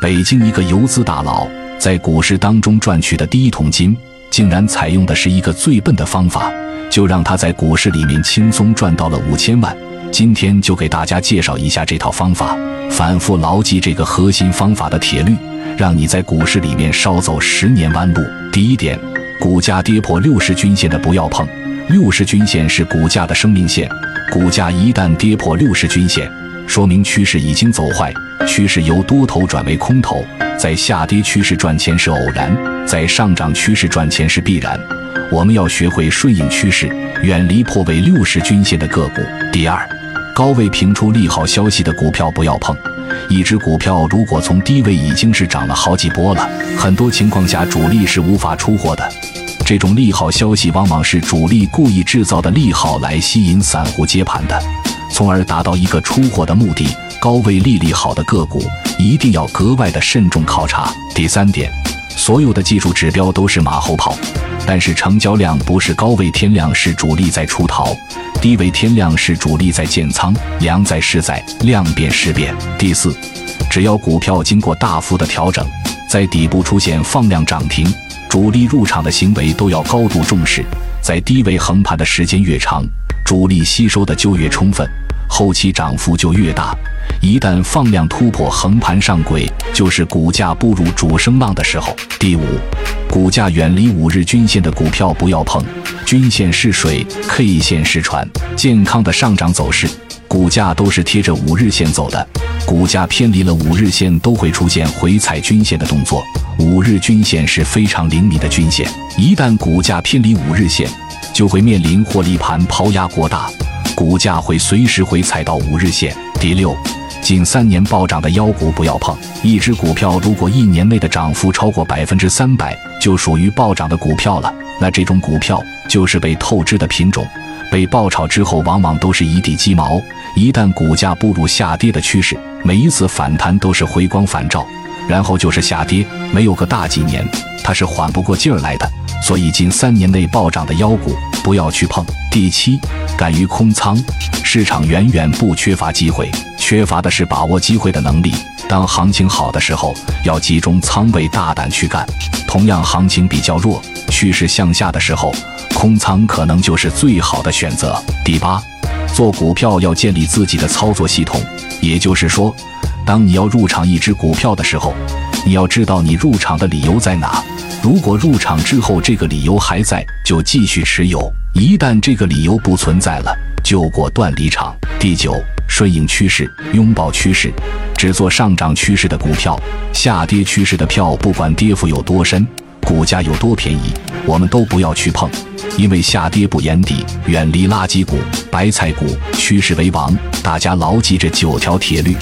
北京一个游资大佬在股市当中赚取的第一桶金，竟然采用的是一个最笨的方法，就让他在股市里面轻松赚到了五千万。今天就给大家介绍一下这套方法，反复牢记这个核心方法的铁律，让你在股市里面少走十年弯路。第一点，股价跌破六十均线的不要碰，六十均线是股价的生命线，股价一旦跌破六十均线。说明趋势已经走坏，趋势由多头转为空头，在下跌趋势赚钱是偶然，在上涨趋势赚钱是必然。我们要学会顺应趋势，远离破位六十均线的个股。第二，高位评出利好消息的股票不要碰。一只股票如果从低位已经是涨了好几波了，很多情况下主力是无法出货的。这种利好消息往往是主力故意制造的利好，来吸引散户接盘的。从而达到一个出货的目的。高位利利好的个股一定要格外的慎重考察。第三点，所有的技术指标都是马后炮，但是成交量不是高位天量是主力在出逃，低位天量是主力在建仓，量在势在，量变势变。第四，只要股票经过大幅的调整，在底部出现放量涨停，主力入场的行为都要高度重视。在低位横盘的时间越长，主力吸收的就越充分。后期涨幅就越大，一旦放量突破横盘上轨，就是股价步入主升浪的时候。第五，股价远离五日均线的股票不要碰，均线是水，K 线是船，健康的上涨走势，股价都是贴着五日线走的，股价偏离了五日线都会出现回踩均线的动作。五日均线是非常灵敏的均线，一旦股价偏离五日线，就会面临获利盘抛压过大。股价会随时回踩到五日线。第六，近三年暴涨的妖股不要碰。一只股票如果一年内的涨幅超过百分之三百，就属于暴涨的股票了。那这种股票就是被透支的品种，被爆炒之后往往都是一地鸡毛。一旦股价步入下跌的趋势，每一次反弹都是回光返照，然后就是下跌，没有个大几年，它是缓不过劲儿来的。所以近三年内暴涨的妖股不要去碰。第七，敢于空仓，市场远远不缺乏机会，缺乏的是把握机会的能力。当行情好的时候，要集中仓位，大胆去干；同样，行情比较弱，趋势向下的时候，空仓可能就是最好的选择。第八，做股票要建立自己的操作系统，也就是说，当你要入场一只股票的时候，你要知道你入场的理由在哪。如果入场之后这个理由还在，就继续持有。一旦这个理由不存在了，就果断离场。第九，顺应趋势，拥抱趋势，只做上涨趋势的股票，下跌趋势的票，不管跌幅有多深，股价有多便宜，我们都不要去碰，因为下跌不言底，远离垃圾股、白菜股，趋势为王。大家牢记这九条铁律。